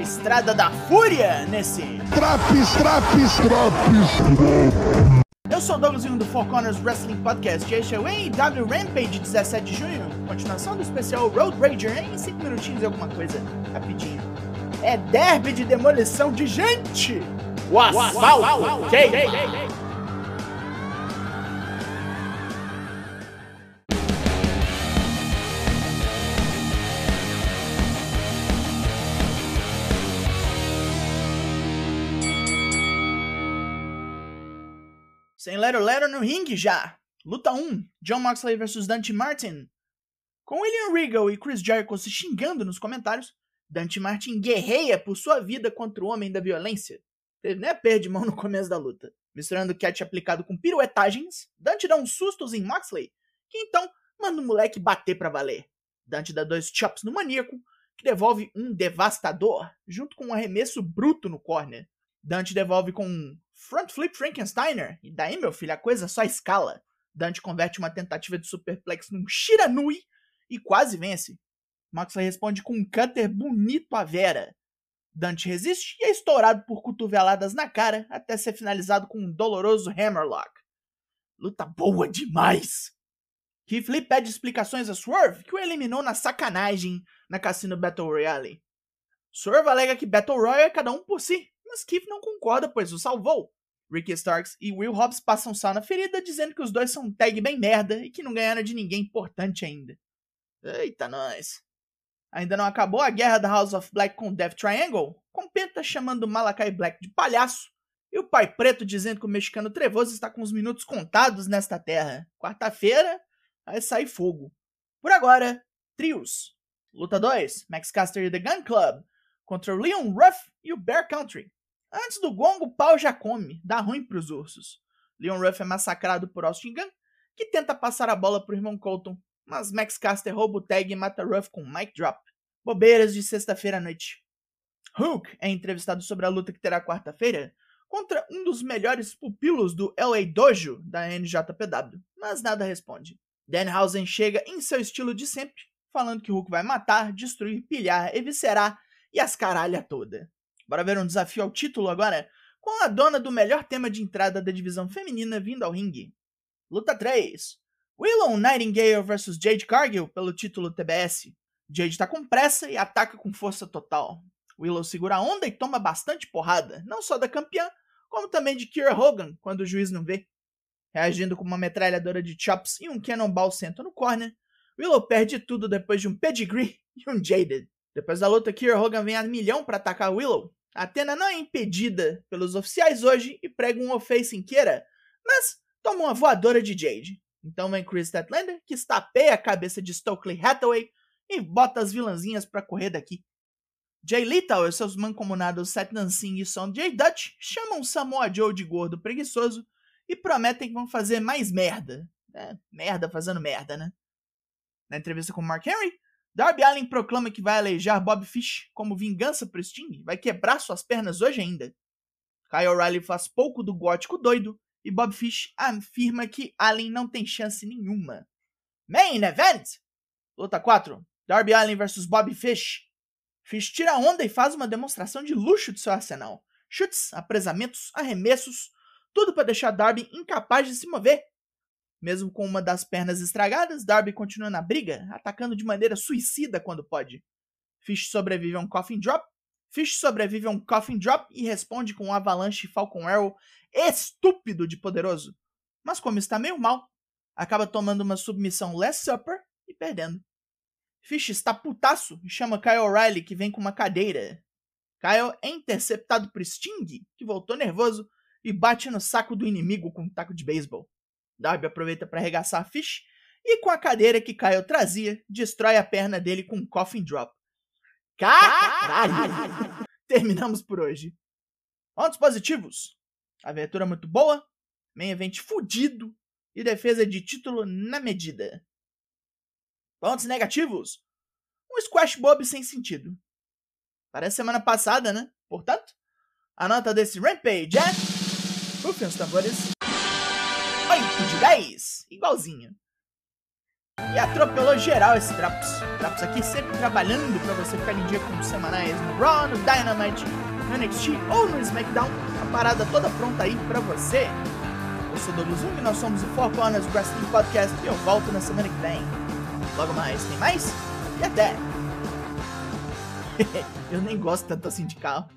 a estrada da fúria nesse. Traps, traps, traps. Eu sou o Douglas Jung do Four Corners Wrestling Podcast e este é o AEW Rampage 17 de junho, continuação do especial Road Rager em 5 minutinhos e alguma coisa, rapidinho. É derby de demolição de gente! O asfalto! Okay. Sem Lero Lero no ringue já. Luta 1, John Moxley vs Dante Martin. Com William Regal e Chris Jericho se xingando nos comentários, Dante Martin guerreia por sua vida contra o Homem da Violência. Teve nem a perda de mão no começo da luta. Misturando catch aplicado com piruetagens, Dante dá uns sustos em Moxley, que então manda o moleque bater pra valer. Dante dá dois chops no maníaco, que devolve um devastador, junto com um arremesso bruto no corner. Dante devolve com um front flip Frankensteiner, e daí, meu filho, a coisa só escala. Dante converte uma tentativa de superplex num Shiranui e quase vence. Moxley responde com um cutter bonito à Vera. Dante resiste e é estourado por cotoveladas na cara até ser finalizado com um doloroso hammerlock. Luta boa demais! Lee pede explicações a Swerve, que o eliminou na sacanagem na Cassino Battle Royale. Swerve alega que Battle Royale é cada um por si, mas Keith não concorda, pois o salvou. Ricky Starks e Will Hobbs passam sal na ferida, dizendo que os dois são tag bem merda e que não ganharam de ninguém importante ainda. Eita, nós. Ainda não acabou a guerra da House of Black com Death Triangle, com Penta chamando Malakai Black de palhaço e o pai preto dizendo que o mexicano trevoso está com os minutos contados nesta terra. Quarta-feira vai sair fogo. Por agora, trios. Luta 2, Max Caster e The Gun Club contra o Leon Ruff e o Bear Country. Antes do gongo, o pau já come, dá ruim pros ursos. Leon Ruff é massacrado por Austin Gunn, que tenta passar a bola pro irmão Colton, mas Max Caster rouba o tag e mata Ruff com um mic drop. Bobeiras de sexta-feira à noite. Hook é entrevistado sobre a luta que terá quarta-feira contra um dos melhores pupilos do LA Dojo da NJPW, mas nada responde. Danhausen chega em seu estilo de sempre, falando que Hook vai matar, destruir, pilhar, eviscerar e as caralha toda. Bora ver um desafio ao título agora, com a dona do melhor tema de entrada da divisão feminina vindo ao ringue. Luta 3. Willow Nightingale vs Jade Cargill pelo título TBS. Jade tá com pressa e ataca com força total. Willow segura a onda e toma bastante porrada, não só da campeã, como também de Kira Hogan, quando o juiz não vê. Reagindo com uma metralhadora de chops e um cannonball senta no corner, Willow perde tudo depois de um pedigree e um Jaded. Depois da luta, Kira Hogan vem a milhão para atacar Willow, Atena não é impedida pelos oficiais hoje e prega um ofei sem queira, mas toma uma voadora de Jade. Então vem Chris Statlander, que estapeia a cabeça de Stokely Hathaway e bota as vilãzinhas para correr daqui. Jay Lethal e seus mancomunados Satnam Singh e Sonjay Dutch chamam Samoa Joe de gordo preguiçoso e prometem que vão fazer mais merda. É, merda fazendo merda, né? Na entrevista com Mark Henry, Darby Allin proclama que vai aleijar Bob Fish como vingança pro Sting, vai quebrar suas pernas hoje ainda. Kyle O'Reilly faz pouco do gótico doido e Bob Fish afirma que Allin não tem chance nenhuma. Main Event! Luta 4. Darby Allin vs Bob Fish. Fish tira onda e faz uma demonstração de luxo de seu arsenal. Chutes, apresamentos, arremessos, tudo para deixar Darby incapaz de se mover. Mesmo com uma das pernas estragadas, Darby continua na briga, atacando de maneira suicida quando pode. Fish sobrevive a um Coffin Drop. Fish sobrevive a um Coffin Drop e responde com um Avalanche Falcon Arrow estúpido de poderoso. Mas como está meio mal, acaba tomando uma submissão Last Supper e perdendo. Fish está putaço e chama Kyle O'Reilly, que vem com uma cadeira. Kyle é interceptado por Sting, que voltou nervoso, e bate no saco do inimigo com um taco de beisebol. Darby aproveita para arregaçar Fish e com a cadeira que Kyle trazia, destrói a perna dele com um coffin drop. Caralho! Terminamos por hoje. Pontos positivos. Aventura muito boa, main event fudido e defesa de título na medida. Pontos negativos. Um squash bob sem sentido. Parece semana passada, né? Portanto, a nota desse Rampage é... Rufem os tambores. 8 de 10, igualzinho. E atropelou geral esse Traps. Traps aqui sempre trabalhando para você ficar em dia com os semanais no Raw, no Dynamite, no NXT ou no SmackDown. A parada toda pronta aí para você. Eu sou Douglas Jung, nós somos o Four Corners Wrestling Podcast e eu volto na semana que vem. Logo mais, tem mais? E até! eu nem gosto tanto assim de carro.